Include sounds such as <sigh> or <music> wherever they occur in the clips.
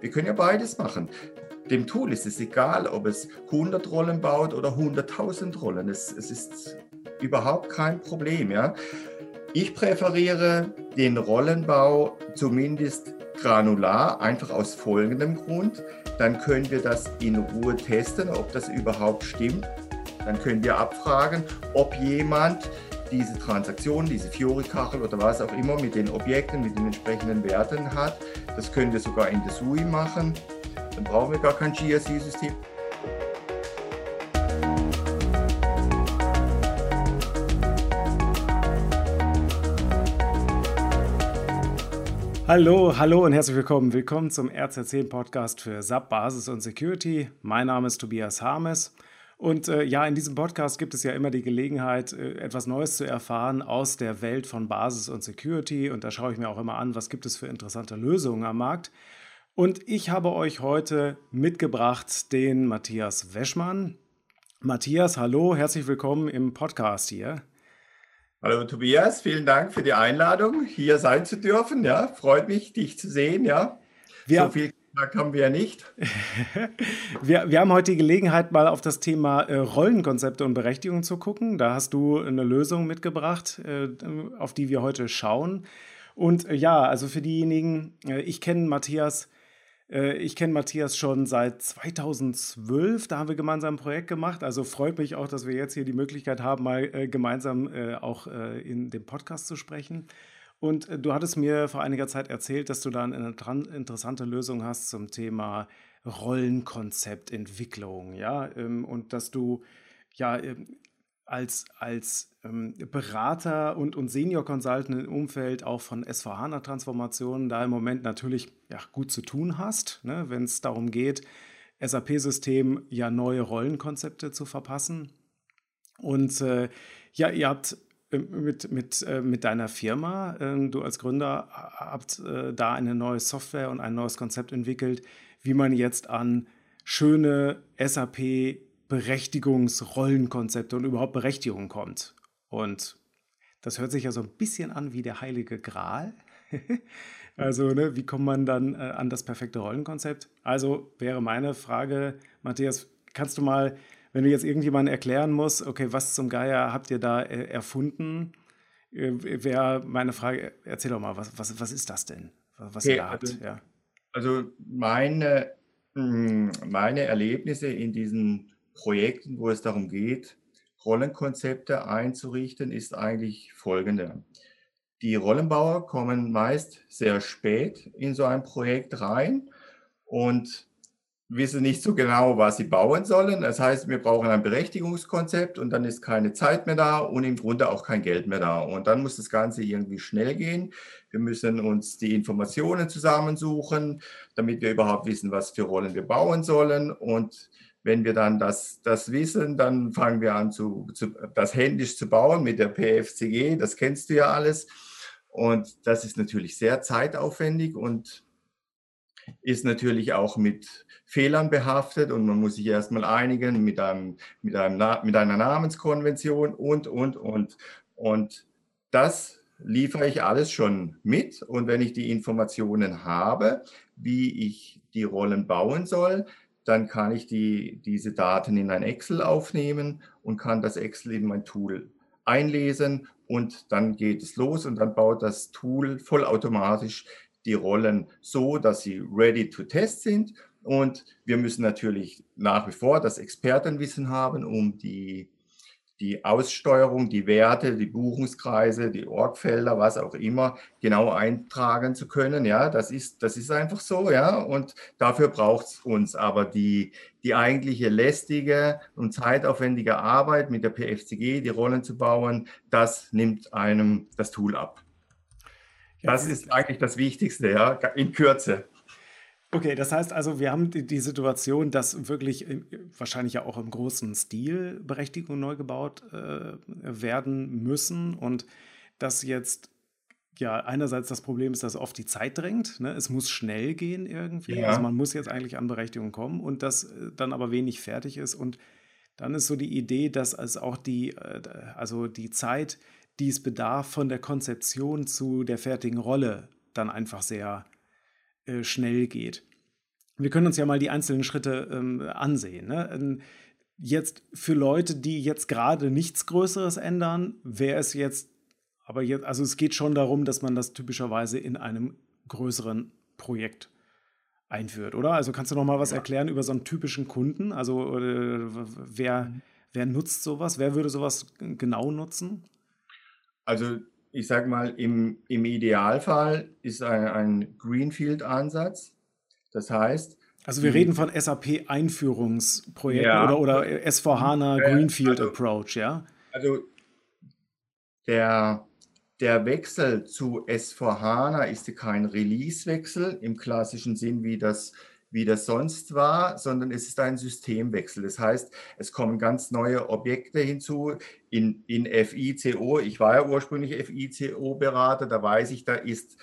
Wir können ja beides machen. Dem Tool ist es egal, ob es 100 Rollen baut oder 100.000 Rollen. Es, es ist überhaupt kein Problem. Ja? Ich präferiere den Rollenbau zumindest granular, einfach aus folgendem Grund. Dann können wir das in Ruhe testen, ob das überhaupt stimmt. Dann können wir abfragen, ob jemand diese Transaktion, diese Fiori-Kachel oder was auch immer mit den Objekten, mit den entsprechenden Werten hat. Das können wir sogar in der SUI machen. Dann brauchen wir gar kein GRC-System. Hallo, hallo und herzlich willkommen. Willkommen zum RZ10 Podcast für SAP Basis und Security. Mein Name ist Tobias Harmes. Und äh, ja, in diesem Podcast gibt es ja immer die Gelegenheit, äh, etwas Neues zu erfahren aus der Welt von Basis und Security. Und da schaue ich mir auch immer an, was gibt es für interessante Lösungen am Markt. Und ich habe euch heute mitgebracht den Matthias Weschmann. Matthias, hallo, herzlich willkommen im Podcast hier. Hallo Tobias, vielen Dank für die Einladung, hier sein zu dürfen. Ja, freut mich, dich zu sehen. Ja, wir, so viel Tag haben wir ja nicht. <laughs> wir, wir haben heute die Gelegenheit, mal auf das Thema äh, Rollenkonzepte und Berechtigung zu gucken. Da hast du eine Lösung mitgebracht, äh, auf die wir heute schauen. Und äh, ja, also für diejenigen, äh, ich kenne Matthias. Äh, ich kenne Matthias schon seit 2012, da haben wir gemeinsam ein Projekt gemacht. Also freut mich auch, dass wir jetzt hier die Möglichkeit haben, mal äh, gemeinsam auch in dem Podcast zu sprechen. Und äh, du hattest mir vor einiger Zeit erzählt, dass du da eine interessante Lösung hast zum Thema Rollenkonzeptentwicklung, ja, ähm, und dass du ja ähm, als, als ähm, Berater und, und Senior Consultant im Umfeld auch von SVH-Transformationen da im Moment natürlich ja, gut zu tun hast, ne, wenn es darum geht, SAP-System ja neue Rollenkonzepte zu verpassen. Und äh, ja, ihr habt mit, mit, äh, mit deiner Firma. Ähm, du als Gründer habt äh, da eine neue Software und ein neues Konzept entwickelt, wie man jetzt an schöne SAP-Berechtigungsrollenkonzepte und überhaupt Berechtigungen kommt. Und das hört sich ja so ein bisschen an wie der heilige Gral. <laughs> also, ne, wie kommt man dann äh, an das perfekte Rollenkonzept? Also wäre meine Frage, Matthias, kannst du mal wenn du jetzt irgendjemandem erklären musst, okay, was zum Geier habt ihr da äh, erfunden, äh, wäre meine Frage, erzähl doch mal, was, was, was ist das denn, was okay, ihr da habt? Also, ja. also meine, hm, meine Erlebnisse in diesen Projekten, wo es darum geht, Rollenkonzepte einzurichten, ist eigentlich folgende. Die Rollenbauer kommen meist sehr spät in so ein Projekt rein und wissen nicht so genau, was sie bauen sollen. Das heißt, wir brauchen ein Berechtigungskonzept und dann ist keine Zeit mehr da und im Grunde auch kein Geld mehr da. Und dann muss das Ganze irgendwie schnell gehen. Wir müssen uns die Informationen zusammensuchen, damit wir überhaupt wissen, was für Rollen wir bauen sollen. Und wenn wir dann das, das wissen, dann fangen wir an, zu, zu, das händisch zu bauen mit der PFCG. Das kennst du ja alles. Und das ist natürlich sehr zeitaufwendig und ist natürlich auch mit Fehlern behaftet und man muss sich erstmal einigen mit, einem, mit, einem, mit einer Namenskonvention und, und, und. Und das liefere ich alles schon mit. Und wenn ich die Informationen habe, wie ich die Rollen bauen soll, dann kann ich die, diese Daten in ein Excel aufnehmen und kann das Excel in mein Tool einlesen und dann geht es los und dann baut das Tool vollautomatisch die Rollen so, dass sie ready to test sind. Und wir müssen natürlich nach wie vor das Expertenwissen haben, um die, die Aussteuerung, die Werte, die Buchungskreise, die Orgfelder, was auch immer, genau eintragen zu können. Ja, das ist, das ist einfach so, ja. Und dafür braucht es uns. Aber die, die eigentliche lästige und zeitaufwendige Arbeit mit der PFCG, die Rollen zu bauen, das nimmt einem das Tool ab. Das ist eigentlich das Wichtigste, ja, in Kürze. Okay, das heißt also, wir haben die, die, Situation, dass wirklich wahrscheinlich ja auch im großen Stil Berechtigungen neu gebaut äh, werden müssen und dass jetzt ja einerseits das Problem ist, dass oft die Zeit drängt. Ne? Es muss schnell gehen irgendwie. Ja. Also man muss jetzt eigentlich an Berechtigung kommen und dass äh, dann aber wenig fertig ist. Und dann ist so die Idee, dass es auch die, äh, also die Zeit die es bedarf von der Konzeption zu der fertigen Rolle dann einfach sehr äh, schnell geht. wir können uns ja mal die einzelnen Schritte ähm, ansehen. Ne? Ähm, jetzt für Leute, die jetzt gerade nichts Größeres ändern, wäre es jetzt, aber jetzt, also es geht schon darum, dass man das typischerweise in einem größeren Projekt einführt, oder? Also kannst du noch mal was ja. erklären über so einen typischen Kunden? Also äh, wer, mhm. wer nutzt sowas? Wer würde sowas genau nutzen? Also ich sage mal, im, im Idealfall ist ein, ein Greenfield-Ansatz das heißt. Also wir reden von SAP-Einführungsprojekten ja, oder, oder S4HANA Greenfield also, Approach, ja? Also der, der Wechsel zu S4HANA ist kein Release-Wechsel im klassischen Sinn, wie das, wie das sonst war, sondern es ist ein Systemwechsel. Das heißt, es kommen ganz neue Objekte hinzu in, in FICO. Ich war ja ursprünglich FICO-Berater, da weiß ich, da ist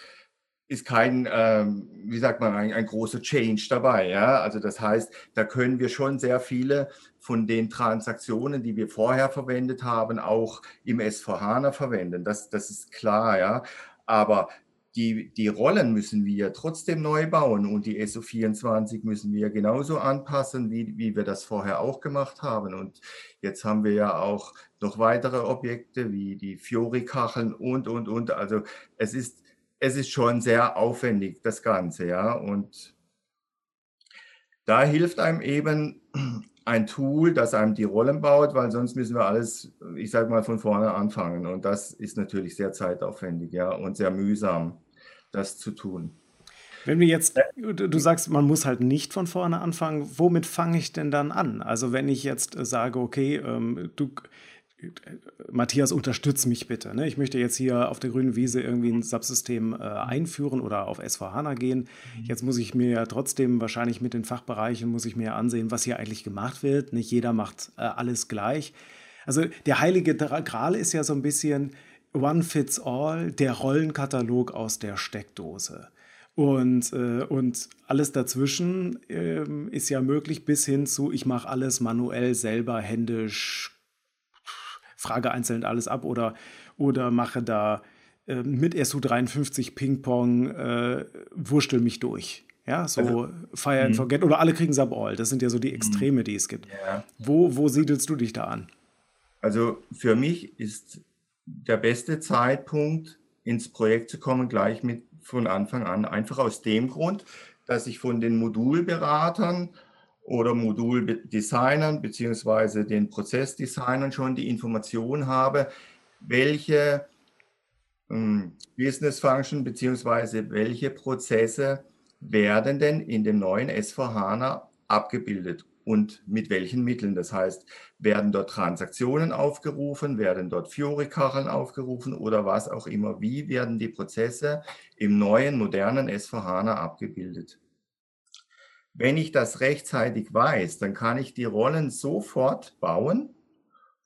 ist kein, ähm, wie sagt man, ein, ein großer Change dabei. Ja? Also das heißt, da können wir schon sehr viele von den Transaktionen, die wir vorher verwendet haben, auch im S4HANA verwenden. Das, das ist klar, ja. Aber die, die Rollen müssen wir trotzdem neu bauen und die SO24 müssen wir genauso anpassen, wie, wie wir das vorher auch gemacht haben. Und jetzt haben wir ja auch noch weitere Objekte wie die Fiori-Kacheln und, und, und. Also es ist es ist schon sehr aufwendig, das Ganze, ja. Und da hilft einem eben ein Tool, das einem die Rollen baut, weil sonst müssen wir alles, ich sage mal, von vorne anfangen. Und das ist natürlich sehr zeitaufwendig, ja, und sehr mühsam, das zu tun. Wenn wir jetzt, du sagst, man muss halt nicht von vorne anfangen, womit fange ich denn dann an? Also wenn ich jetzt sage, okay, ähm, du, Matthias, unterstütz mich bitte. Ne? Ich möchte jetzt hier auf der grünen Wiese irgendwie ein Subsystem äh, einführen oder auf S4HANA gehen. Mhm. Jetzt muss ich mir ja trotzdem wahrscheinlich mit den Fachbereichen, muss ich mir ansehen, was hier eigentlich gemacht wird. Nicht jeder macht äh, alles gleich. Also der heilige Gral ist ja so ein bisschen One Fits All, der Rollenkatalog aus der Steckdose. Und, äh, und alles dazwischen äh, ist ja möglich bis hin zu, ich mache alles manuell selber, händisch, frage einzeln alles ab oder, oder mache da äh, mit SU53 Ping-Pong, wurschtel mich durch. Ja, so also, Fire and mhm. Forget oder alle kriegen Sub All. Das sind ja so die mhm. Extreme, die es gibt. Ja. Wo, wo siedelst du dich da an? Also für mich ist der beste Zeitpunkt, ins Projekt zu kommen, gleich mit von Anfang an. Einfach aus dem Grund, dass ich von den Modulberatern oder Moduldesignern beziehungsweise den Prozessdesignern schon die Information habe, welche ähm, Business Function beziehungsweise welche Prozesse werden denn in dem neuen S4HANA abgebildet und mit welchen Mitteln. Das heißt, werden dort Transaktionen aufgerufen, werden dort Fiori-Kacheln aufgerufen oder was auch immer. Wie werden die Prozesse im neuen, modernen S4HANA abgebildet? Wenn ich das rechtzeitig weiß, dann kann ich die Rollen sofort bauen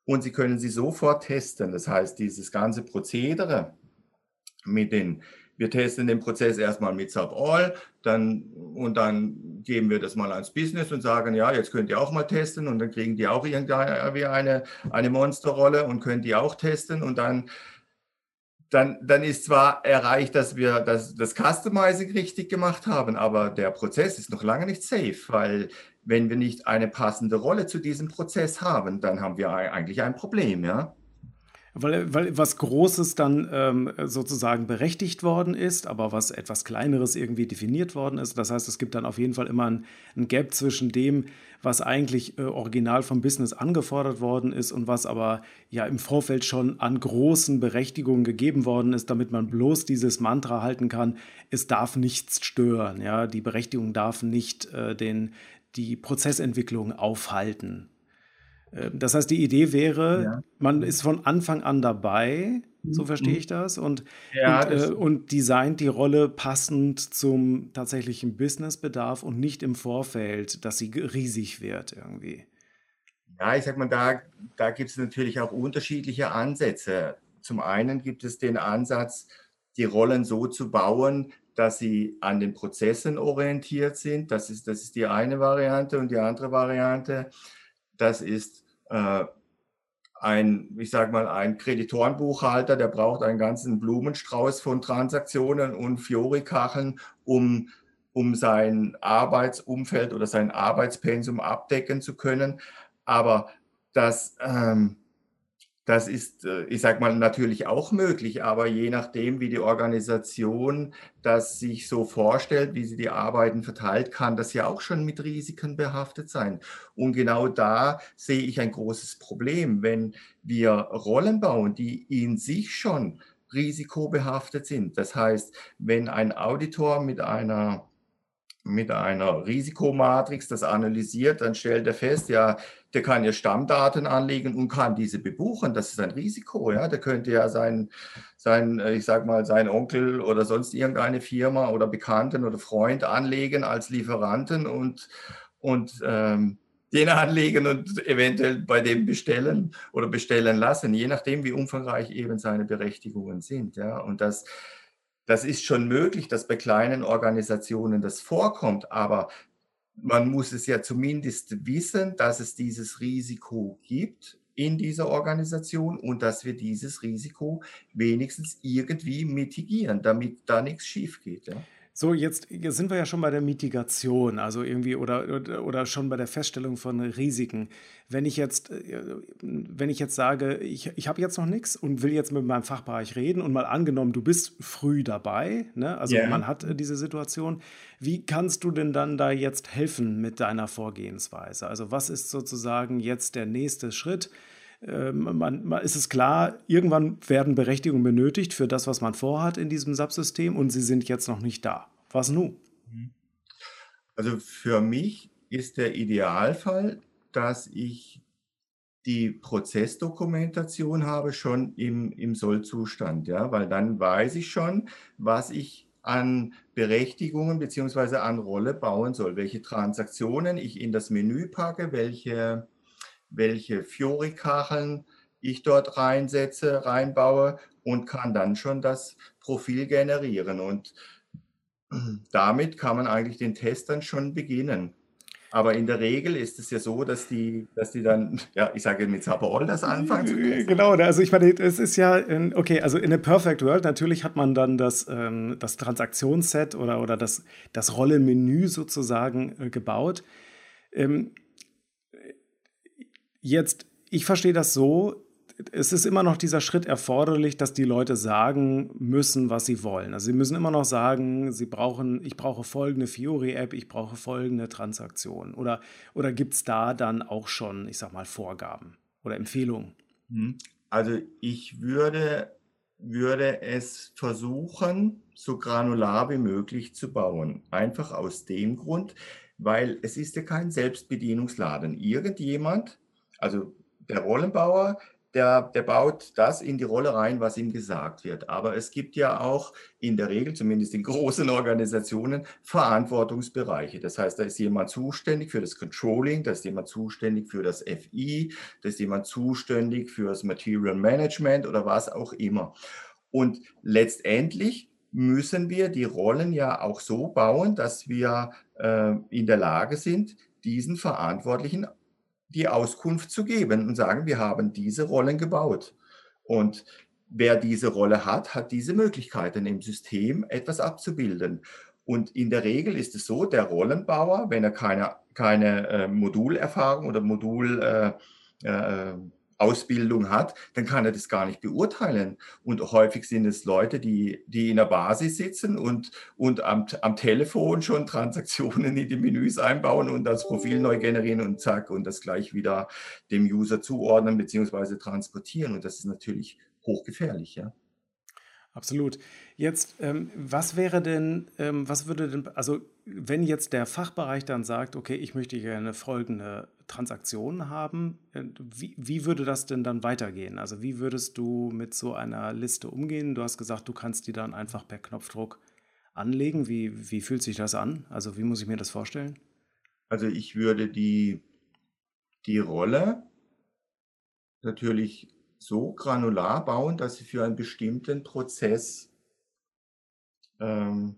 und Sie können sie sofort testen. Das heißt, dieses ganze Prozedere mit den, wir testen den Prozess erstmal mit Sub-All, dann, und dann geben wir das mal ans Business und sagen, ja, jetzt könnt ihr auch mal testen und dann kriegen die auch irgendwie eine, eine Monsterrolle und können die auch testen und dann dann, dann ist zwar erreicht, dass wir das, das Customizing richtig gemacht haben, aber der Prozess ist noch lange nicht safe, weil wenn wir nicht eine passende Rolle zu diesem Prozess haben, dann haben wir eigentlich ein Problem, ja. Weil, weil was Großes dann ähm, sozusagen berechtigt worden ist, aber was etwas Kleineres irgendwie definiert worden ist. Das heißt, es gibt dann auf jeden Fall immer ein, ein Gap zwischen dem, was eigentlich äh, original vom Business angefordert worden ist und was aber ja im Vorfeld schon an großen Berechtigungen gegeben worden ist, damit man bloß dieses Mantra halten kann, es darf nichts stören. Ja? Die Berechtigung darf nicht äh, den, die Prozessentwicklung aufhalten. Ähm, das heißt, die Idee wäre, ja. man ist von Anfang an dabei, so mhm. verstehe ich das, und, ja, und, das äh, und designt die Rolle passend zum tatsächlichen Businessbedarf und nicht im Vorfeld, dass sie riesig wird irgendwie. Ja, ich sag mal, da, da gibt es natürlich auch unterschiedliche Ansätze. Zum einen gibt es den Ansatz, die Rollen so zu bauen, dass sie an den Prozessen orientiert sind. Das ist, das ist die eine Variante. Und die andere Variante, das ist äh, ein, ich sage mal, ein Kreditorenbuchhalter, der braucht einen ganzen Blumenstrauß von Transaktionen und Fiori-Kacheln, um um sein Arbeitsumfeld oder sein Arbeitspensum abdecken zu können. Aber das, ähm, das ist, äh, ich sage mal, natürlich auch möglich, aber je nachdem, wie die Organisation das sich so vorstellt, wie sie die Arbeiten verteilt, kann das ja auch schon mit Risiken behaftet sein. Und genau da sehe ich ein großes Problem, wenn wir Rollen bauen, die in sich schon risikobehaftet sind. Das heißt, wenn ein Auditor mit einer mit einer Risikomatrix das analysiert, dann stellt er fest, ja, der kann ja Stammdaten anlegen und kann diese bebuchen. Das ist ein Risiko, ja. Der könnte ja sein, sein, ich sag mal, sein Onkel oder sonst irgendeine Firma oder Bekannten oder Freund anlegen als Lieferanten und, und ähm, den anlegen und eventuell bei dem bestellen oder bestellen lassen, je nachdem, wie umfangreich eben seine Berechtigungen sind. Ja. Und das, das ist schon möglich, dass bei kleinen Organisationen das vorkommt, aber man muss es ja zumindest wissen, dass es dieses Risiko gibt in dieser Organisation und dass wir dieses Risiko wenigstens irgendwie mitigieren, damit da nichts schief geht. Ja? So, jetzt, sind wir ja schon bei der Mitigation, also irgendwie oder, oder, oder schon bei der Feststellung von Risiken. Wenn ich jetzt, äh, wenn ich jetzt sage, ich, ich habe jetzt noch nichts und will jetzt mit meinem Fachbereich reden und mal angenommen, du bist früh dabei, ne? also yeah. man hat äh, diese Situation, wie kannst du denn dann da jetzt helfen mit deiner Vorgehensweise? Also was ist sozusagen jetzt der nächste Schritt? Ähm, man, man, ist es klar, irgendwann werden Berechtigungen benötigt für das, was man vorhat in diesem Subsystem und sie sind jetzt noch nicht da. Was nun? Mhm. Also für mich ist der Idealfall, dass ich die Prozessdokumentation habe schon im, im Sollzustand, ja, weil dann weiß ich schon, was ich an Berechtigungen bzw. an Rolle bauen soll, welche Transaktionen ich in das Menü packe, welche welche Fiori-Kacheln ich dort reinsetze, reinbaue und kann dann schon das Profil generieren. Und damit kann man eigentlich den Test dann schon beginnen. Aber in der Regel ist es ja so, dass die, dass die dann, <laughs> ja, ich sage mit Sabaol das anfangen zu testen. Genau, also ich meine, es ist ja, okay, also in a Perfect World natürlich hat man dann das, ähm, das Transaktionsset oder, oder das, das Rollenmenü sozusagen äh, gebaut. Ähm, Jetzt, ich verstehe das so, es ist immer noch dieser Schritt erforderlich, dass die Leute sagen müssen, was sie wollen. Also sie müssen immer noch sagen, sie brauchen, ich brauche folgende Fiori-App, ich brauche folgende Transaktion. Oder, oder gibt es da dann auch schon, ich sag mal, Vorgaben oder Empfehlungen? Mhm. Also ich würde, würde es versuchen, so granular wie möglich zu bauen. Einfach aus dem Grund, weil es ist ja kein Selbstbedienungsladen. Irgendjemand also der Rollenbauer, der, der baut das in die Rolle rein, was ihm gesagt wird. Aber es gibt ja auch in der Regel, zumindest in großen Organisationen, Verantwortungsbereiche. Das heißt, da ist jemand zuständig für das Controlling, da ist jemand zuständig für das FI, da ist jemand zuständig für das Material Management oder was auch immer. Und letztendlich müssen wir die Rollen ja auch so bauen, dass wir äh, in der Lage sind, diesen Verantwortlichen die Auskunft zu geben und sagen, wir haben diese Rollen gebaut. Und wer diese Rolle hat, hat diese Möglichkeiten im System etwas abzubilden. Und in der Regel ist es so, der Rollenbauer, wenn er keine, keine äh, Modulerfahrung oder Modul äh, äh, Ausbildung hat, dann kann er das gar nicht beurteilen. Und häufig sind es Leute, die, die in der Basis sitzen und, und am, am Telefon schon Transaktionen in die Menüs einbauen und das Profil neu generieren und zack und das gleich wieder dem User zuordnen bzw. transportieren. Und das ist natürlich hochgefährlich, ja. Absolut. Jetzt, ähm, was wäre denn, ähm, was würde denn, also wenn jetzt der Fachbereich dann sagt, okay, ich möchte gerne folgende Transaktion haben, äh, wie, wie würde das denn dann weitergehen? Also wie würdest du mit so einer Liste umgehen? Du hast gesagt, du kannst die dann einfach per Knopfdruck anlegen. Wie, wie fühlt sich das an? Also wie muss ich mir das vorstellen? Also ich würde die, die Rolle natürlich so granular bauen, dass sie für einen bestimmten Prozess, ähm,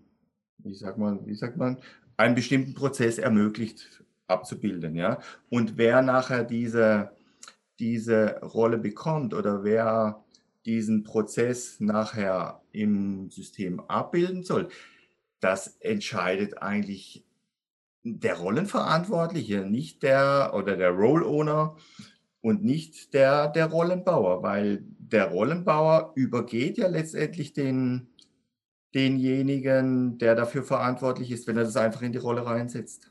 wie sagt man, wie sagt man, einen bestimmten Prozess ermöglicht abzubilden, ja. Und wer nachher diese, diese Rolle bekommt oder wer diesen Prozess nachher im System abbilden soll, das entscheidet eigentlich der Rollenverantwortliche, nicht der oder der Role Owner und nicht der, der Rollenbauer, weil der Rollenbauer übergeht ja letztendlich den, denjenigen, der dafür verantwortlich ist, wenn er das einfach in die Rolle reinsetzt.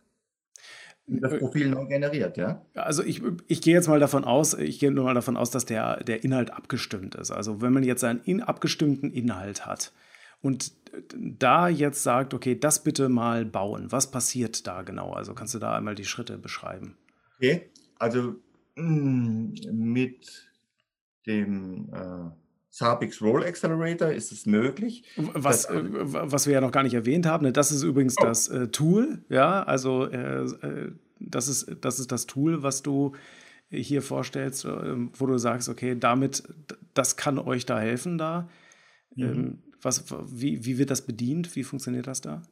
Das Profil neu generiert, ja? Also ich, ich gehe jetzt mal davon aus, ich gehe nur mal davon aus, dass der, der Inhalt abgestimmt ist. Also wenn man jetzt einen in, abgestimmten Inhalt hat und da jetzt sagt, okay, das bitte mal bauen, was passiert da genau? Also kannst du da einmal die Schritte beschreiben? Okay, also mh, hm, mit dem äh, Sapix Roll Accelerator ist es möglich. Was, äh, was wir ja noch gar nicht erwähnt haben, ne, das ist übrigens oh. das äh, Tool, ja, also äh, äh das, ist, das ist das Tool, was du hier vorstellst, äh, wo du sagst, okay, damit, das kann euch da helfen da. Mhm. Ähm, was, wie, wie wird das bedient? Wie funktioniert das da?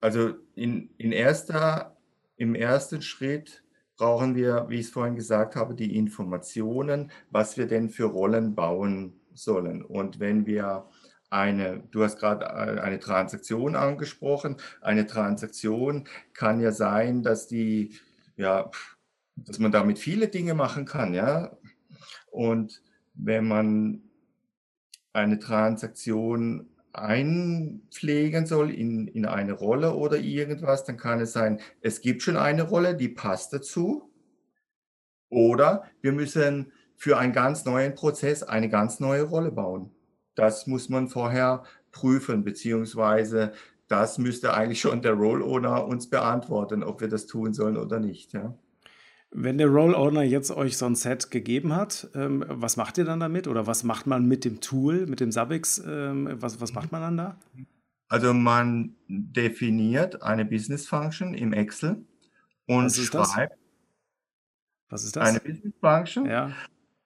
Also in, in erster, im ersten Schritt brauchen wir, wie ich es vorhin gesagt habe, die Informationen, was wir denn für Rollen bauen sollen. Und wenn wir eine, du hast gerade äh, eine Transaktion angesprochen, eine Transaktion kann ja sein, dass die, ja, dass man damit viele Dinge machen kann, ja. Und wenn man eine Transaktion einpflegen soll in, in eine Rolle oder irgendwas, dann kann es sein, es gibt schon eine Rolle, die passt dazu. Oder wir müssen für einen ganz neuen Prozess eine ganz neue Rolle bauen. Das muss man vorher prüfen, beziehungsweise das müsste eigentlich schon der Role Owner uns beantworten, ob wir das tun sollen oder nicht. Ja. Wenn der Role Owner jetzt euch so ein Set gegeben hat, ähm, was macht ihr dann damit? Oder was macht man mit dem Tool, mit dem Sabix? Ähm, was, was macht man dann da? Also man definiert eine Business Function im Excel und schreibt. Das? Was ist das? Eine Business Function? Ja.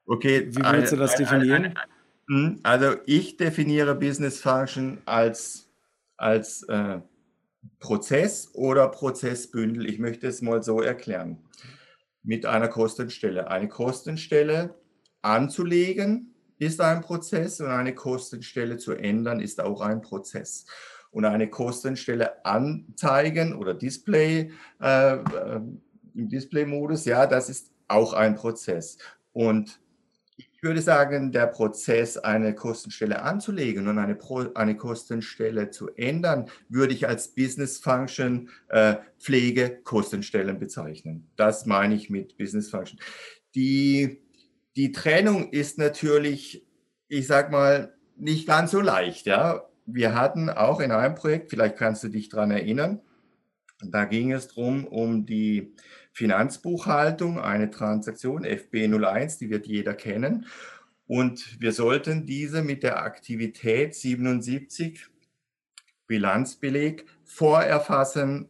Okay. Wie willst du das definieren? Eine, eine, hm, also ich definiere Business Function als, als äh, Prozess oder Prozessbündel. Ich möchte es mal so erklären mit einer Kostenstelle. Eine Kostenstelle anzulegen ist ein Prozess und eine Kostenstelle zu ändern ist auch ein Prozess. Und eine Kostenstelle anzeigen oder Display äh, äh im Display-Modus, ja, das ist auch ein Prozess. Und ich würde sagen, der Prozess, eine Kostenstelle anzulegen und eine, Pro, eine Kostenstelle zu ändern, würde ich als Business Function äh, Pflege Kostenstellen bezeichnen. Das meine ich mit Business Function. Die, die Trennung ist natürlich, ich sag mal, nicht ganz so leicht. Ja, wir hatten auch in einem Projekt, vielleicht kannst du dich daran erinnern, da ging es darum, um die Finanzbuchhaltung, eine Transaktion FB01, die wird jeder kennen. Und wir sollten diese mit der Aktivität 77 Bilanzbeleg vorerfassen,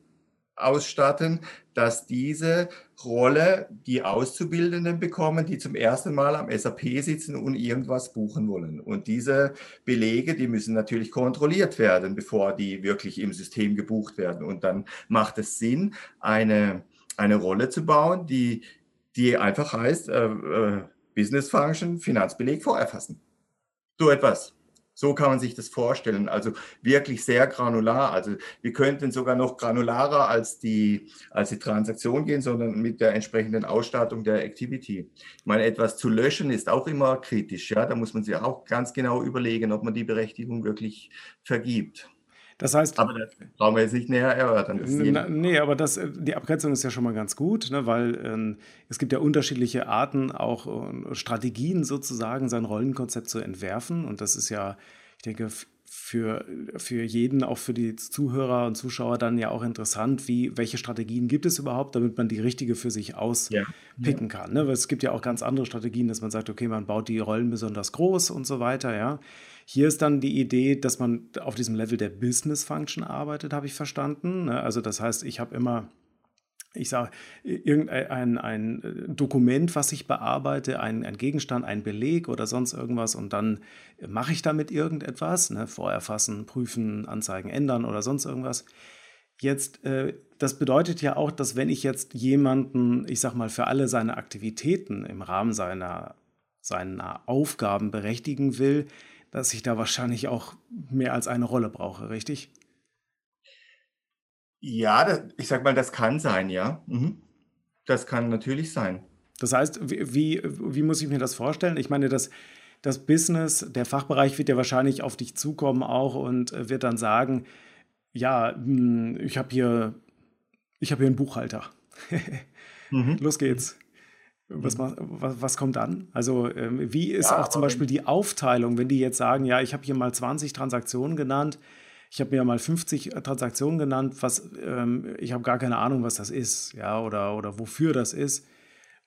ausstatten, dass diese Rolle die Auszubildenden bekommen, die zum ersten Mal am SAP sitzen und irgendwas buchen wollen. Und diese Belege, die müssen natürlich kontrolliert werden, bevor die wirklich im System gebucht werden. Und dann macht es Sinn, eine eine Rolle zu bauen, die, die einfach heißt, äh, äh, Business Function, Finanzbeleg vorerfassen. So etwas. So kann man sich das vorstellen. Also wirklich sehr granular. Also wir könnten sogar noch granularer als die, als die Transaktion gehen, sondern mit der entsprechenden Ausstattung der Activity. Ich meine, etwas zu löschen ist auch immer kritisch. Ja, da muss man sich auch ganz genau überlegen, ob man die Berechtigung wirklich vergibt. Das heißt. Aber das brauchen wir jetzt nicht näher erörtern. Na, nee, aber das, äh, die Abgrenzung ist ja schon mal ganz gut, ne, weil ähm, es gibt ja unterschiedliche Arten, auch äh, Strategien sozusagen, sein Rollenkonzept zu entwerfen. Und das ist ja, ich denke, für, für jeden, auch für die Zuhörer und Zuschauer dann ja auch interessant, wie, welche Strategien gibt es überhaupt, damit man die richtige für sich auspicken ja. kann. Ne? Weil es gibt ja auch ganz andere Strategien, dass man sagt, okay, man baut die Rollen besonders groß und so weiter, ja. Hier ist dann die Idee, dass man auf diesem Level der Business Function arbeitet, habe ich verstanden. Ne? Also das heißt, ich habe immer ich sage, irgendein ein Dokument, was ich bearbeite, ein, ein, Gegenstand, ein Beleg oder sonst irgendwas und dann mache ich damit irgendetwas, ne, vorerfassen, prüfen, anzeigen, ändern oder sonst irgendwas. Jetzt, äh, das bedeutet ja auch, dass wenn ich jetzt jemanden, ich sag mal, für alle seine Aktivitäten im Rahmen seiner, seiner Aufgaben berechtigen will, dass ich da wahrscheinlich auch mehr als eine Rolle brauche, richtig? Ja, das, ich sag mal, das kann sein, ja. Mhm. Das kann natürlich sein. Das heißt, wie, wie muss ich mir das vorstellen? Ich meine, das, das Business, der Fachbereich wird ja wahrscheinlich auf dich zukommen auch und wird dann sagen, ja, hm, ich habe hier, ich habe hier einen Buchhalter. <laughs> mhm. Los geht's. Was, was, was, kommt dann? Also, ähm, wie ist ja, auch zum Beispiel die Aufteilung, wenn die jetzt sagen, ja, ich habe hier mal 20 Transaktionen genannt, ich habe mir mal 50 Transaktionen genannt, was ähm, ich habe gar keine Ahnung, was das ist, ja, oder, oder wofür das ist.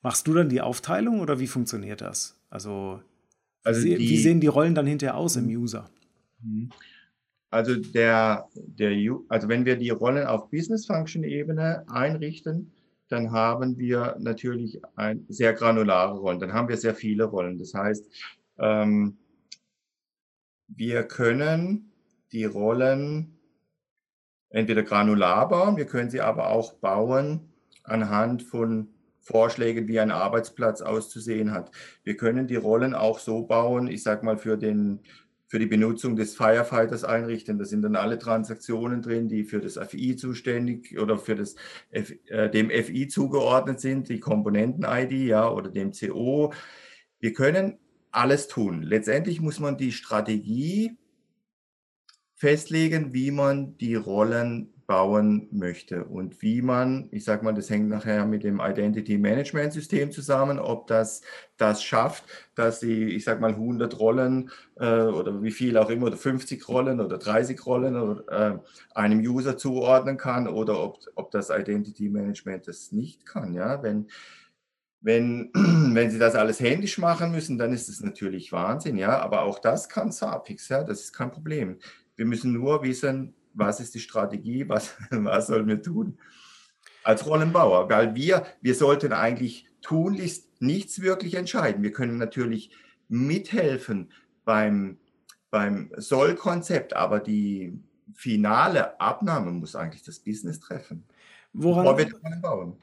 Machst du dann die Aufteilung oder wie funktioniert das? Also, also wie, die, wie sehen die Rollen dann hinterher aus im mhm. User? Mhm. Also der, der also wenn wir die Rollen auf Business Function Ebene einrichten, dann haben wir natürlich ein sehr granulare Rollen. Dann haben wir sehr viele Rollen. Das heißt, ähm, wir können die Rollen entweder granular bauen, wir können sie aber auch bauen anhand von Vorschlägen, wie ein Arbeitsplatz auszusehen hat. Wir können die Rollen auch so bauen, ich sage mal, für den für die Benutzung des Firefighters einrichten. Da sind dann alle Transaktionen drin, die für das FI zuständig oder für das F, äh, dem FI zugeordnet sind, die Komponenten-ID ja, oder dem CO. Wir können alles tun. Letztendlich muss man die Strategie festlegen, wie man die Rollen bauen möchte und wie man, ich sage mal, das hängt nachher mit dem Identity Management System zusammen, ob das das schafft, dass sie, ich sage mal, 100 Rollen äh, oder wie viel auch immer, oder 50 Rollen oder 30 Rollen oder, äh, einem User zuordnen kann oder ob, ob das Identity Management das nicht kann. Ja, wenn wenn, <clears throat> wenn Sie das alles händisch machen müssen, dann ist es natürlich Wahnsinn, ja. Aber auch das kann Sapix, ja, das ist kein Problem. Wir müssen nur wissen, was ist die Strategie, was, <laughs> was sollen wir tun als Rollenbauer, weil wir, wir sollten eigentlich tunlichst nichts wirklich entscheiden. Wir können natürlich mithelfen beim, beim Soll-Konzept, aber die finale Abnahme muss eigentlich das Business treffen. Woran.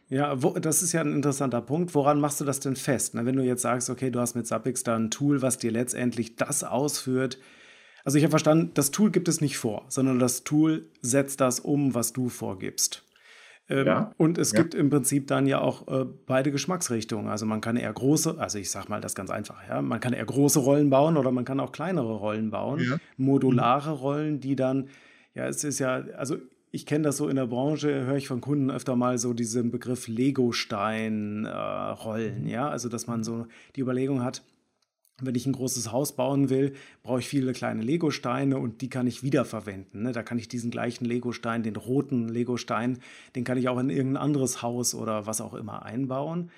Ja, wo, das ist ja ein interessanter Punkt. Woran machst du das denn fest? Na, wenn du jetzt sagst, okay, du hast mit Zappix da ein Tool, was dir letztendlich das ausführt, also ich habe verstanden, das Tool gibt es nicht vor, sondern das Tool setzt das um, was du vorgibst. Ähm, ja, und es ja. gibt im Prinzip dann ja auch äh, beide Geschmacksrichtungen. Also man kann eher große, also ich sage mal das ganz einfach, ja, man kann eher große Rollen bauen oder man kann auch kleinere Rollen bauen, ja. modulare Rollen, die dann, ja, es ist ja, also ich kenne das so in der Branche, höre ich von Kunden öfter mal so diesen Begriff Lego-Stein-Rollen, äh, ja, also dass man so die Überlegung hat, wenn ich ein großes Haus bauen will, brauche ich viele kleine Legosteine und die kann ich wiederverwenden. Ne? Da kann ich diesen gleichen Legostein, den roten Legostein, den kann ich auch in irgendein anderes Haus oder was auch immer einbauen.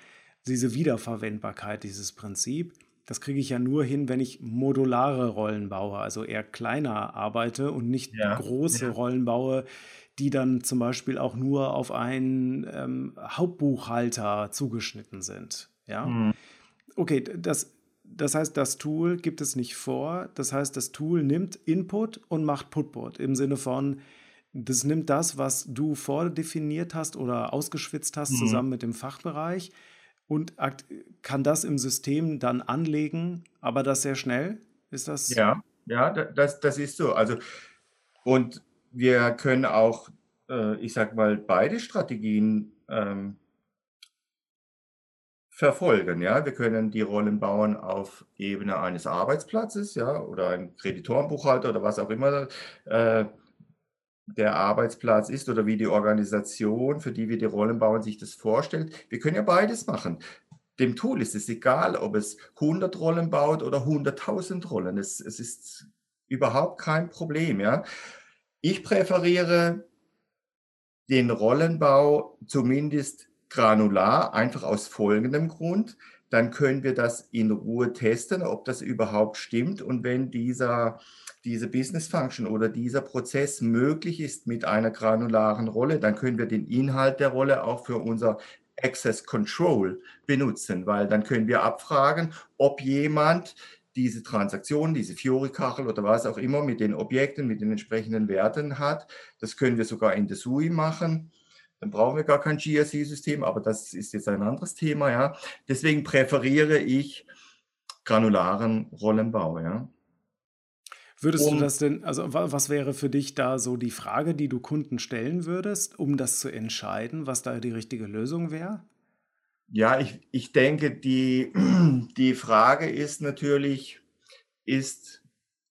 Diese Wiederverwendbarkeit, dieses Prinzip, das kriege ich ja nur hin, wenn ich modulare Rollen baue, also eher kleiner arbeite und nicht ja, große ja. Rollen baue, die dann zum Beispiel auch nur auf einen ähm, Hauptbuchhalter zugeschnitten sind. Ja. Mhm. Okay, das das heißt, das Tool gibt es nicht vor. Das heißt, das Tool nimmt Input und macht Putput im Sinne von, das nimmt das, was du vordefiniert hast oder ausgeschwitzt hast, mhm. zusammen mit dem Fachbereich und kann das im System dann anlegen, aber das sehr schnell. Ist das? Ja, ja, das, das ist so. Also, und wir können auch, äh, ich sag mal, beide Strategien ähm, verfolgen. Ja, wir können die Rollen bauen auf Ebene eines Arbeitsplatzes, ja, oder ein Kreditorenbuchhalter oder was auch immer äh, der Arbeitsplatz ist oder wie die Organisation, für die wir die Rollen bauen, sich das vorstellt. Wir können ja beides machen. Dem Tool ist es egal, ob es 100 Rollen baut oder 100.000 Rollen. Es, es ist überhaupt kein Problem. Ja. Ich präferiere den Rollenbau zumindest granular, einfach aus folgendem Grund. Dann können wir das in Ruhe testen, ob das überhaupt stimmt. Und wenn dieser, diese Business Function oder dieser Prozess möglich ist mit einer granularen Rolle, dann können wir den Inhalt der Rolle auch für unser Access Control benutzen, weil dann können wir abfragen, ob jemand diese Transaktion, diese Fiori-Kachel oder was auch immer mit den Objekten, mit den entsprechenden Werten hat. Das können wir sogar in der SUI machen dann brauchen wir gar kein GRC-System, aber das ist jetzt ein anderes Thema, ja. Deswegen präferiere ich granularen Rollenbau, ja. Würdest um, du das denn, also was wäre für dich da so die Frage, die du Kunden stellen würdest, um das zu entscheiden, was da die richtige Lösung wäre? Ja, ich, ich denke, die, <clears throat> die Frage ist natürlich, ist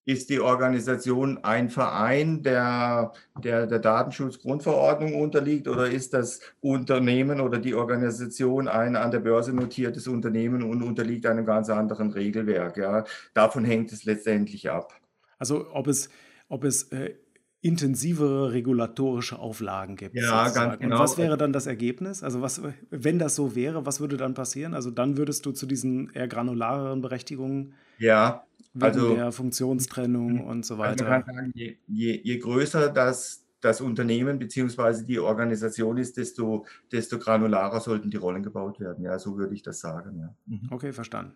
ist die Organisation ein Verein, der, der der Datenschutzgrundverordnung unterliegt oder ist das Unternehmen oder die Organisation ein an der Börse notiertes Unternehmen und unterliegt einem ganz anderen Regelwerk? Ja? Davon hängt es letztendlich ab. Also ob es, ob es äh, intensivere regulatorische Auflagen gibt. Ja, sozusagen. ganz genau. Und was wäre dann das Ergebnis? Also was, wenn das so wäre, was würde dann passieren? Also dann würdest du zu diesen eher granulareren Berechtigungen ja, also, der Funktionstrennung und so weiter. Also man kann sagen, je, je, je größer das, das Unternehmen bzw. die Organisation ist, desto, desto granularer sollten die Rollen gebaut werden. Ja, so würde ich das sagen. Ja. Mhm. Okay, verstanden.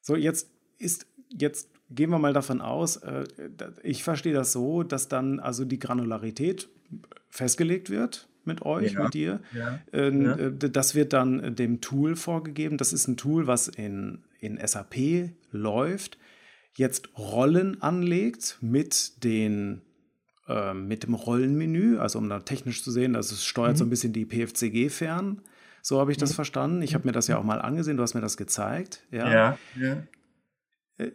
So, jetzt ist, jetzt gehen wir mal davon aus, äh, ich verstehe das so, dass dann also die Granularität festgelegt wird mit euch, ja, mit dir. Ja, ähm, ja. Äh, das wird dann dem Tool vorgegeben. Das ist ein Tool, was in, in SAP läuft jetzt Rollen anlegt mit den äh, mit dem Rollenmenü, also um da technisch zu sehen, dass es steuert mhm. so ein bisschen die PFCG fern. So habe ich das mhm. verstanden. Ich habe mir das ja auch mal angesehen, du hast mir das gezeigt. Ja. ja, ja. Äh,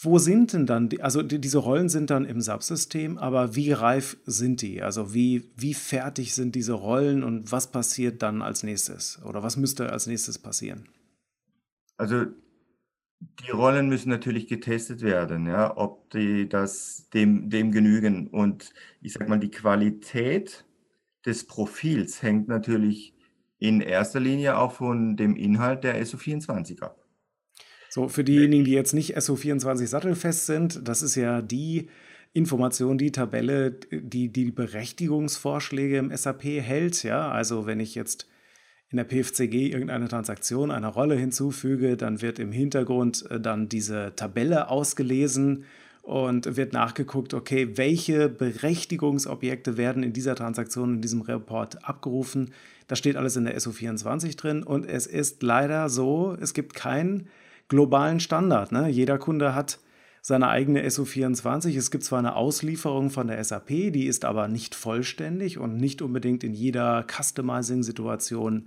wo sind denn dann, die, also die, diese Rollen sind dann im Subsystem, aber wie reif sind die? Also wie, wie fertig sind diese Rollen und was passiert dann als nächstes? Oder was müsste als nächstes passieren? Also die Rollen müssen natürlich getestet werden, ja, ob die das dem, dem genügen. Und ich sage mal, die Qualität des Profils hängt natürlich in erster Linie auch von dem Inhalt der SO24 ab. So, für diejenigen, die jetzt nicht SO24 sattelfest sind, das ist ja die Information, die Tabelle, die die Berechtigungsvorschläge im SAP hält. Ja, also wenn ich jetzt in der PFCG irgendeine Transaktion einer Rolle hinzufüge, dann wird im Hintergrund äh, dann diese Tabelle ausgelesen und wird nachgeguckt, okay, welche Berechtigungsobjekte werden in dieser Transaktion, in diesem Report abgerufen. Das steht alles in der SO24 drin und es ist leider so, es gibt keinen globalen Standard. Ne? Jeder Kunde hat seine eigene SO24. Es gibt zwar eine Auslieferung von der SAP, die ist aber nicht vollständig und nicht unbedingt in jeder Customizing-Situation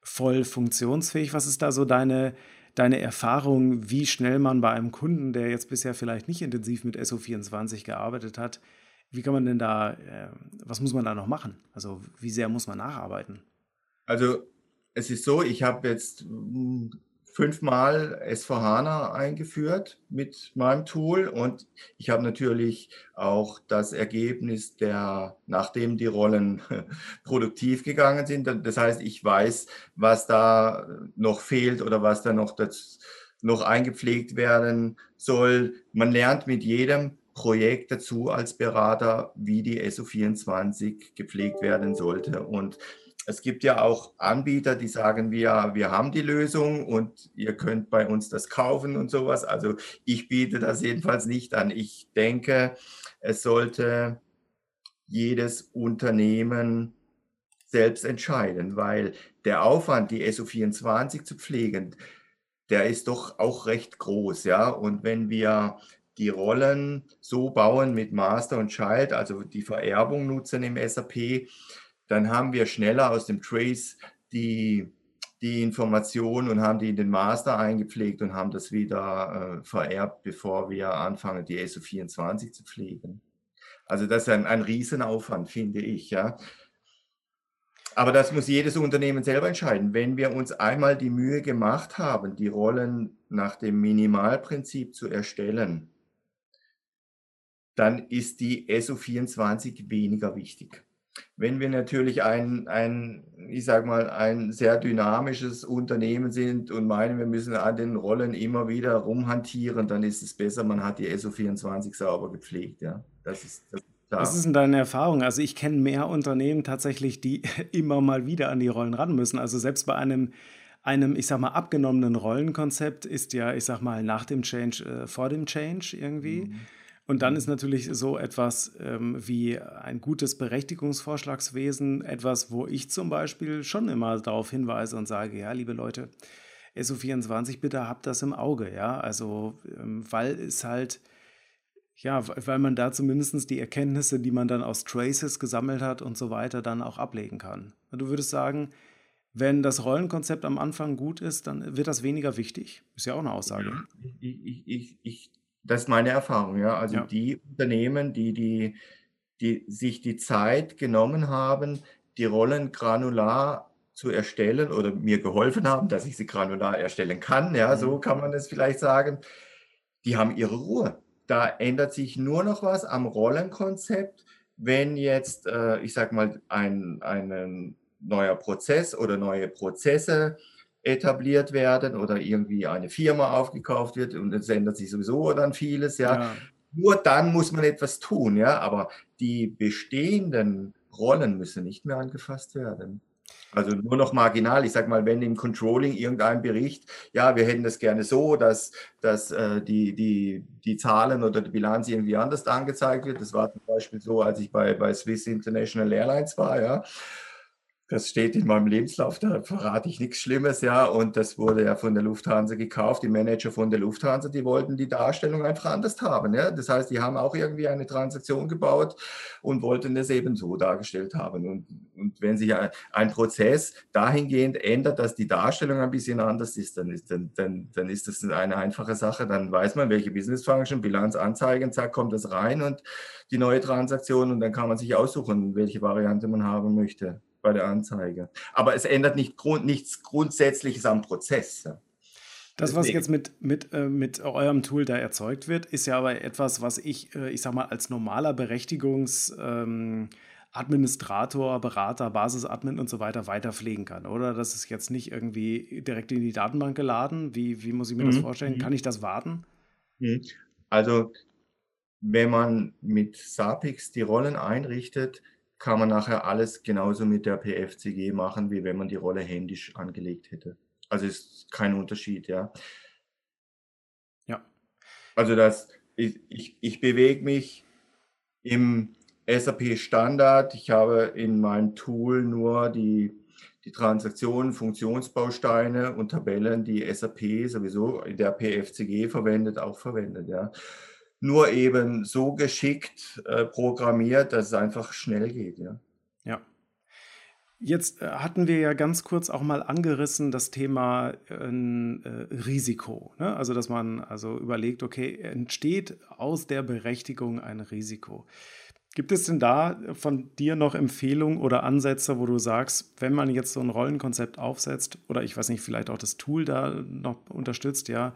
voll funktionsfähig. Was ist da so deine, deine Erfahrung, wie schnell man bei einem Kunden, der jetzt bisher vielleicht nicht intensiv mit SO24 gearbeitet hat, wie kann man denn da, äh, was muss man da noch machen? Also wie sehr muss man nacharbeiten? Also es ist so, ich habe jetzt hm, fünfmal S4HANA eingeführt mit meinem Tool und ich habe natürlich auch das Ergebnis der, nachdem die Rollen <laughs> produktiv gegangen sind. Das heißt, ich weiß, was da noch fehlt oder was da noch, das, noch eingepflegt werden soll. Man lernt mit jedem Projekt dazu als Berater, wie die SO24 gepflegt werden sollte. Und es gibt ja auch Anbieter, die sagen, wir, wir haben die Lösung und ihr könnt bei uns das kaufen und sowas. Also ich biete das jedenfalls nicht an. Ich denke, es sollte jedes Unternehmen selbst entscheiden, weil der Aufwand, die SO24 zu pflegen, der ist doch auch recht groß, ja. Und wenn wir die Rollen so bauen mit Master und Child, also die Vererbung nutzen im SAP, dann haben wir schneller aus dem Trace die, die Information und haben die in den Master eingepflegt und haben das wieder äh, vererbt, bevor wir anfangen, die SO24 zu pflegen. Also das ist ein, ein Riesenaufwand, finde ich, ja. Aber das muss jedes Unternehmen selber entscheiden. Wenn wir uns einmal die Mühe gemacht haben, die Rollen nach dem Minimalprinzip zu erstellen, dann ist die SO24 weniger wichtig. Wenn wir natürlich ein, ein, ich sag mal, ein sehr dynamisches Unternehmen sind und meinen, wir müssen an den Rollen immer wieder rumhantieren, dann ist es besser, man hat die SO24 sauber gepflegt. Ja, das ist, das Was ist denn deine Erfahrung? Also ich kenne mehr Unternehmen tatsächlich, die <laughs> immer mal wieder an die Rollen ran müssen. Also selbst bei einem, einem, ich sag mal, abgenommenen Rollenkonzept ist ja, ich sag mal, nach dem Change äh, vor dem Change irgendwie. Mhm. Und dann ist natürlich so etwas ähm, wie ein gutes Berechtigungsvorschlagswesen etwas, wo ich zum Beispiel schon immer darauf hinweise und sage, ja, liebe Leute, SO24, bitte habt das im Auge, ja, also ähm, weil es halt Ja, weil man da zumindest die Erkenntnisse, die man dann aus Traces gesammelt hat und so weiter, dann auch ablegen kann. Du würdest sagen, wenn das Rollenkonzept am Anfang gut ist, dann wird das weniger wichtig. Ist ja auch eine Aussage. Ja, ich, ich, ich, ich, das ist meine Erfahrung, ja. Also ja. die Unternehmen, die, die, die sich die Zeit genommen haben, die Rollen granular zu erstellen oder mir geholfen haben, dass ich sie granular erstellen kann, ja, so mhm. kann man es vielleicht sagen, die haben ihre Ruhe. Da ändert sich nur noch was am Rollenkonzept, wenn jetzt, äh, ich sag mal, ein, ein neuer Prozess oder neue Prozesse etabliert werden oder irgendwie eine Firma aufgekauft wird und es ändert sich sowieso dann vieles, ja. ja. Nur dann muss man etwas tun, ja, aber die bestehenden Rollen müssen nicht mehr angefasst werden. Also nur noch marginal. Ich sage mal, wenn im Controlling irgendein Bericht, ja, wir hätten das gerne so, dass, dass äh, die, die, die Zahlen oder die Bilanz irgendwie anders angezeigt wird. Das war zum Beispiel so, als ich bei, bei Swiss International Airlines war, ja. Das steht in meinem Lebenslauf, da verrate ich nichts Schlimmes, ja. Und das wurde ja von der Lufthansa gekauft. Die Manager von der Lufthansa, die wollten die Darstellung einfach anders haben, ja. Das heißt, die haben auch irgendwie eine Transaktion gebaut und wollten das eben so dargestellt haben. Und, und wenn sich ein Prozess dahingehend ändert, dass die Darstellung ein bisschen anders ist, dann ist, dann, dann, dann ist das eine einfache Sache. Dann weiß man, welche Business Function, Bilanz anzeigen, zack, kommt das rein und die neue Transaktion und dann kann man sich aussuchen, welche Variante man haben möchte bei der Anzeige. Aber es ändert nicht grund, nichts Grundsätzliches am Prozess. Das, was jetzt mit, mit, äh, mit eurem Tool da erzeugt wird, ist ja aber etwas, was ich, äh, ich sag mal, als normaler Berechtigungsadministrator, ähm, Berater, Basisadmin und so weiter weiter pflegen kann, oder? Das ist jetzt nicht irgendwie direkt in die Datenbank geladen. Wie, wie muss ich mir mhm. das vorstellen? Mhm. Kann ich das warten? Mhm. Also, wenn man mit Sapix die Rollen einrichtet, kann man nachher alles genauso mit der PFCG machen, wie wenn man die Rolle händisch angelegt hätte. Also ist kein Unterschied, ja. Ja. Also das, ich, ich, ich bewege mich im SAP Standard. Ich habe in meinem Tool nur die, die Transaktionen, Funktionsbausteine und Tabellen, die SAP sowieso in der PFCG verwendet, auch verwendet, ja nur eben so geschickt äh, programmiert, dass es einfach schnell geht. Ja. ja. Jetzt äh, hatten wir ja ganz kurz auch mal angerissen das Thema äh, Risiko. Ne? Also, dass man also überlegt, okay, entsteht aus der Berechtigung ein Risiko. Gibt es denn da von dir noch Empfehlungen oder Ansätze, wo du sagst, wenn man jetzt so ein Rollenkonzept aufsetzt oder ich weiß nicht, vielleicht auch das Tool da noch unterstützt, ja,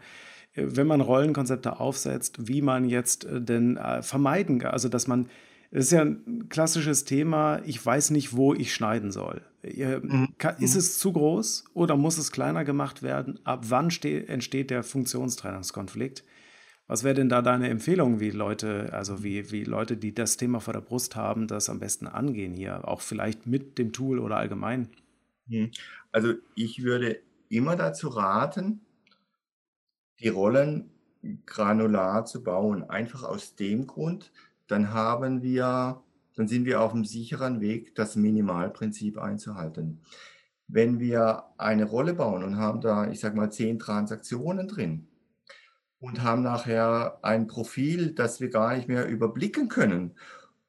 wenn man Rollenkonzepte aufsetzt, wie man jetzt äh, denn äh, vermeiden kann. Also, dass man, es ist ja ein klassisches Thema, ich weiß nicht, wo ich schneiden soll. Mhm. Ist es zu groß oder muss es kleiner gemacht werden? Ab wann entsteht der Funktionstrennungskonflikt? Was wäre denn da deine Empfehlung, wie Leute, also wie, wie Leute, die das Thema vor der Brust haben, das am besten angehen hier, auch vielleicht mit dem Tool oder allgemein? Mhm. Also ich würde immer dazu raten, die Rollen granular zu bauen. Einfach aus dem Grund, dann haben wir, dann sind wir auf einem sicheren Weg, das Minimalprinzip einzuhalten. Wenn wir eine Rolle bauen und haben da, ich sage mal, zehn Transaktionen drin und haben nachher ein Profil, das wir gar nicht mehr überblicken können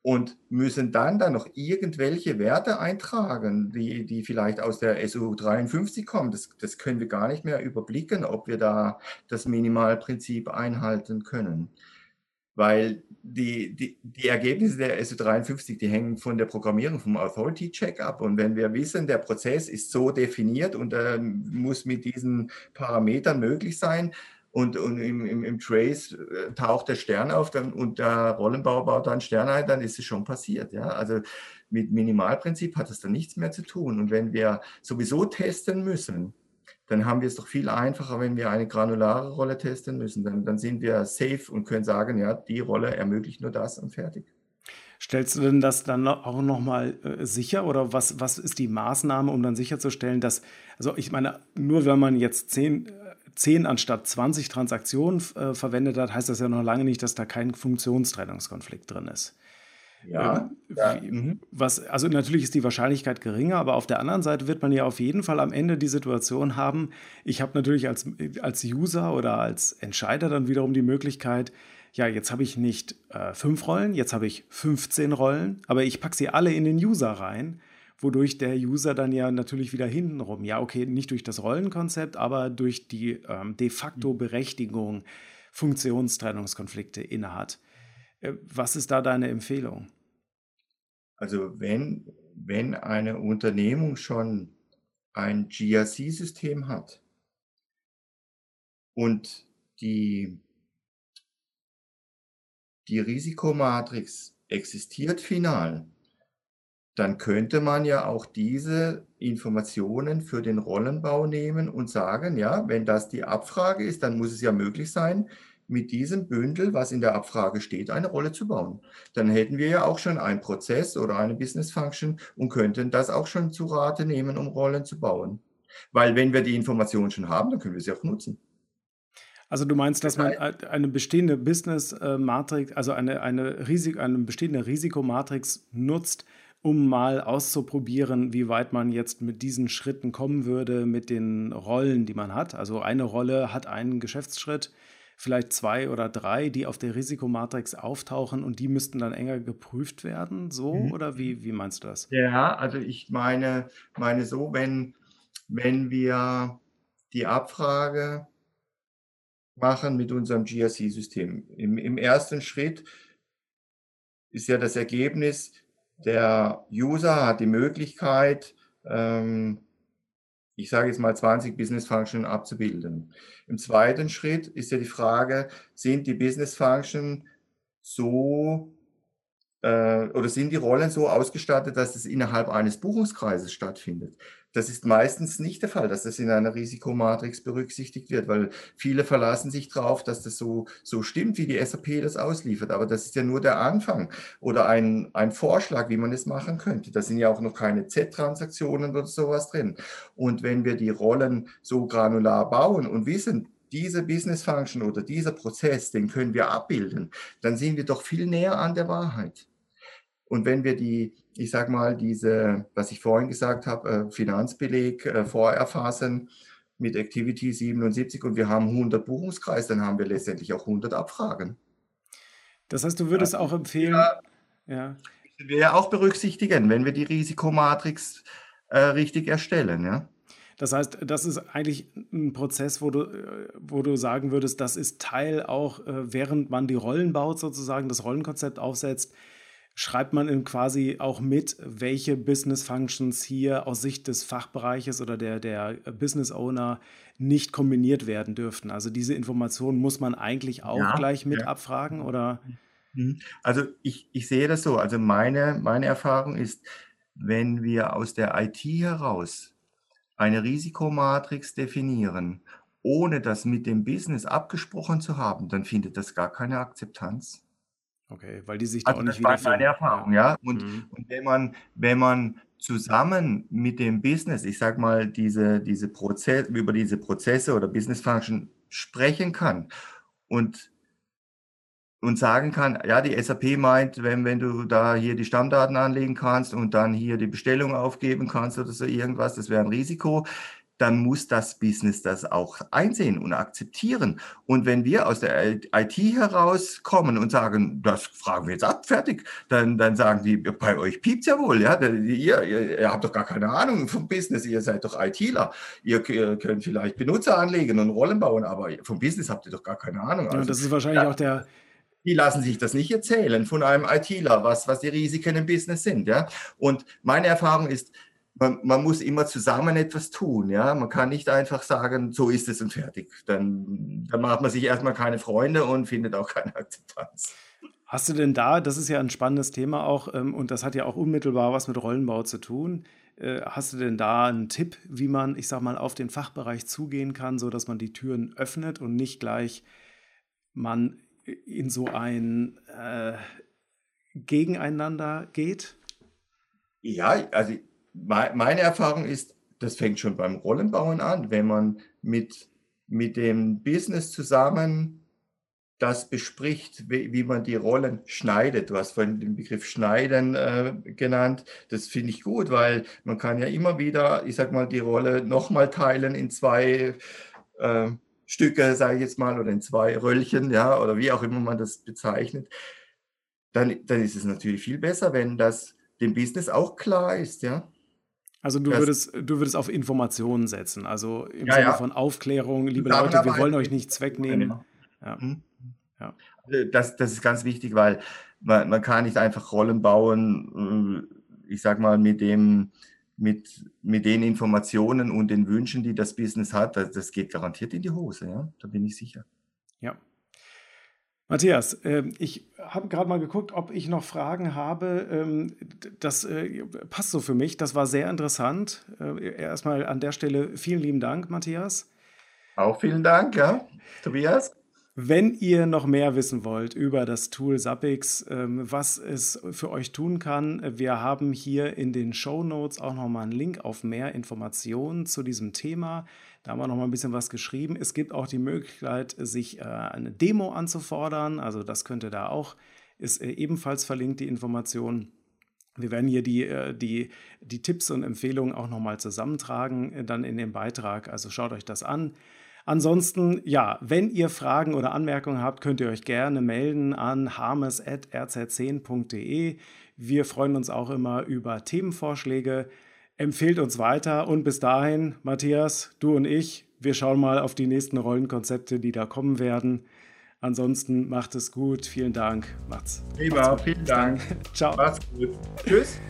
und müssen dann da noch irgendwelche Werte eintragen, die, die vielleicht aus der SU 53 kommen. Das, das können wir gar nicht mehr überblicken, ob wir da das Minimalprinzip einhalten können. Weil die, die, die Ergebnisse der SU 53, die hängen von der Programmierung, vom Authority Check ab. Und wenn wir wissen, der Prozess ist so definiert und äh, muss mit diesen Parametern möglich sein, und, und im, im, im, Trace äh, taucht der Stern auf dann, und der Rollenbauer baut dann Stern ein, dann ist es schon passiert. Ja? Also mit Minimalprinzip hat es dann nichts mehr zu tun. Und wenn wir sowieso testen müssen, dann haben wir es doch viel einfacher, wenn wir eine granulare Rolle testen müssen. Dann, dann sind wir safe und können sagen, ja, die Rolle ermöglicht nur das und fertig. Stellst du denn das dann auch nochmal äh, sicher oder was, was ist die Maßnahme, um dann sicherzustellen, dass, also ich meine, nur wenn man jetzt zehn 10 anstatt 20 Transaktionen äh, verwendet hat, heißt das ja noch lange nicht, dass da kein Funktionstrennungskonflikt drin ist. Ja, ähm, ja. Mhm. Was, also natürlich ist die Wahrscheinlichkeit geringer, aber auf der anderen Seite wird man ja auf jeden Fall am Ende die Situation haben, ich habe natürlich als, als User oder als Entscheider dann wiederum die Möglichkeit, ja, jetzt habe ich nicht äh, fünf Rollen, jetzt habe ich 15 Rollen, aber ich packe sie alle in den User rein, wodurch der User dann ja natürlich wieder hintenrum, ja, okay, nicht durch das Rollenkonzept, aber durch die ähm, de facto Berechtigung Funktionstrennungskonflikte innehat. Äh, was ist da deine Empfehlung? Also wenn, wenn eine Unternehmung schon ein GRC-System hat und die, die Risikomatrix existiert final, dann könnte man ja auch diese Informationen für den Rollenbau nehmen und sagen, ja, wenn das die Abfrage ist, dann muss es ja möglich sein, mit diesem Bündel, was in der Abfrage steht, eine Rolle zu bauen. Dann hätten wir ja auch schon einen Prozess oder eine Business Function und könnten das auch schon zu Rate nehmen, um Rollen zu bauen. Weil wenn wir die Informationen schon haben, dann können wir sie auch nutzen. Also du meinst, dass man eine bestehende Business-Matrix, also eine, eine, Risik, eine bestehende Risikomatrix nutzt, um mal auszuprobieren, wie weit man jetzt mit diesen Schritten kommen würde, mit den Rollen, die man hat. Also eine Rolle hat einen Geschäftsschritt, vielleicht zwei oder drei, die auf der Risikomatrix auftauchen und die müssten dann enger geprüft werden, so mhm. oder wie, wie meinst du das? Ja, also ich meine, meine so, wenn, wenn wir die Abfrage machen mit unserem GRC-System. Im, Im ersten Schritt ist ja das Ergebnis, der User hat die Möglichkeit, ähm, ich sage jetzt mal 20 Business Functions abzubilden. Im zweiten Schritt ist ja die Frage, sind die Business Functions so äh, oder sind die Rollen so ausgestattet, dass es innerhalb eines Buchungskreises stattfindet? Das ist meistens nicht der Fall, dass das in einer Risikomatrix berücksichtigt wird, weil viele verlassen sich darauf, dass das so, so stimmt, wie die SAP das ausliefert. Aber das ist ja nur der Anfang oder ein, ein Vorschlag, wie man es machen könnte. Da sind ja auch noch keine Z-Transaktionen oder sowas drin. Und wenn wir die Rollen so granular bauen und wissen, diese Business Function oder dieser Prozess, den können wir abbilden, dann sind wir doch viel näher an der Wahrheit. Und wenn wir die, ich sage mal, diese, was ich vorhin gesagt habe, äh, Finanzbeleg äh, vorerfassen mit Activity 77 und wir haben 100 Buchungskreise, dann haben wir letztendlich auch 100 Abfragen. Das heißt, du würdest ja, auch empfehlen, ja, ja. wir ja auch berücksichtigen, wenn wir die Risikomatrix äh, richtig erstellen, ja. Das heißt, das ist eigentlich ein Prozess, wo du, wo du sagen würdest, das ist Teil auch, äh, während man die Rollen baut, sozusagen, das Rollenkonzept aufsetzt, schreibt man quasi auch mit, welche Business Functions hier aus Sicht des Fachbereiches oder der, der Business Owner nicht kombiniert werden dürften. Also diese Informationen muss man eigentlich auch ja, gleich mit ja. abfragen oder? Mhm. Also ich, ich sehe das so. Also meine, meine Erfahrung ist, wenn wir aus der IT heraus eine Risikomatrix definieren, ohne das mit dem Business abgesprochen zu haben, dann findet das gar keine Akzeptanz. Okay, weil die sich da also auch nicht das war meine Erfahrung, ja. Und, mhm. und wenn man, wenn man zusammen mit dem Business, ich sag mal, diese, diese Prozess, über diese Prozesse oder Business Function sprechen kann und, und sagen kann, ja, die SAP meint, wenn, wenn du da hier die Stammdaten anlegen kannst und dann hier die Bestellung aufgeben kannst oder so irgendwas, das wäre ein Risiko dann muss das Business das auch einsehen und akzeptieren. Und wenn wir aus der IT herauskommen und sagen, das fragen wir jetzt ab, fertig, dann, dann sagen die, bei euch piept ja wohl, ja, ihr, ihr, ihr, habt doch gar keine Ahnung vom Business, ihr seid doch ITler, ihr, ihr, könnt vielleicht Benutzer anlegen und Rollen bauen, aber vom Business habt ihr doch gar keine Ahnung. Also, ja, das ist wahrscheinlich ja, auch der, die lassen sich das nicht erzählen von einem ITler, was, was die Risiken im Business sind. Ja? Und meine Erfahrung ist, man, man, muss immer zusammen etwas tun. Ja? Man kann nicht einfach sagen, so ist es und fertig. Dann, dann macht man sich erstmal keine Freunde und findet auch keine <laughs> Akzeptanz. Hast du denn da, das ist ja ein spannendes Thema auch ähm, und das hat ja auch unmittelbar was mit Rollenbau zu tun. Äh, hast du denn da einen Tipp, wie man, ich sag mal, auf den Fachbereich zugehen kann, sodass man die Türen öffnet und nicht gleich man in so ein äh, Gegeneinander geht? Ja, also meine Erfahrung ist, das fängt schon beim Rollenbauen an, wenn man mit, mit dem Business zusammen das bespricht, wie, wie man die Rollen schneidet. Du hast vorhin den Begriff Schneiden äh, genannt. Das finde ich gut, weil man kann ja immer wieder, ich sag mal, die Rolle nochmal teilen in zwei äh, Stücke, sage ich jetzt mal, oder in zwei Röllchen, ja, oder wie auch immer man das bezeichnet, dann, dann ist es natürlich viel besser, wenn das dem Business auch klar ist, ja. Also du würdest, du würdest auf Informationen setzen, also im ja, Sinne ja. von Aufklärung, liebe Leute, wir wollen euch nichts wegnehmen. Ja. Hm? ja. Also das, das ist ganz wichtig, weil man, man kann nicht einfach Rollen bauen, äh, ich sag mal, mit dem, mit, mit den Informationen und den Wünschen, die das Business hat, das, das geht garantiert in die Hose, ja, da bin ich sicher. Ja, Matthias, ähm, ich habe gerade mal geguckt, ob ich noch Fragen habe. Ähm, das äh, passt so für mich. Das war sehr interessant. Äh, erstmal an der Stelle vielen lieben Dank, Matthias. Auch vielen Dank, ja, Tobias. Wenn ihr noch mehr wissen wollt über das Tool Zappix, ähm, was es für euch tun kann, wir haben hier in den Show Notes auch nochmal einen Link auf mehr Informationen zu diesem Thema. Da haben wir nochmal ein bisschen was geschrieben. Es gibt auch die Möglichkeit, sich äh, eine Demo anzufordern. Also das könnte da auch, ist äh, ebenfalls verlinkt, die Information. Wir werden hier die, äh, die, die Tipps und Empfehlungen auch nochmal zusammentragen, dann in dem Beitrag. Also schaut euch das an. Ansonsten, ja, wenn ihr Fragen oder Anmerkungen habt, könnt ihr euch gerne melden an harmes.rz10.de. Wir freuen uns auch immer über Themenvorschläge. Empfehlt uns weiter und bis dahin, Matthias, du und ich, wir schauen mal auf die nächsten Rollenkonzepte, die da kommen werden. Ansonsten macht es gut. Vielen Dank. Macht's. Prima, vielen Dank. <laughs> Ciao. Macht's gut. Tschüss.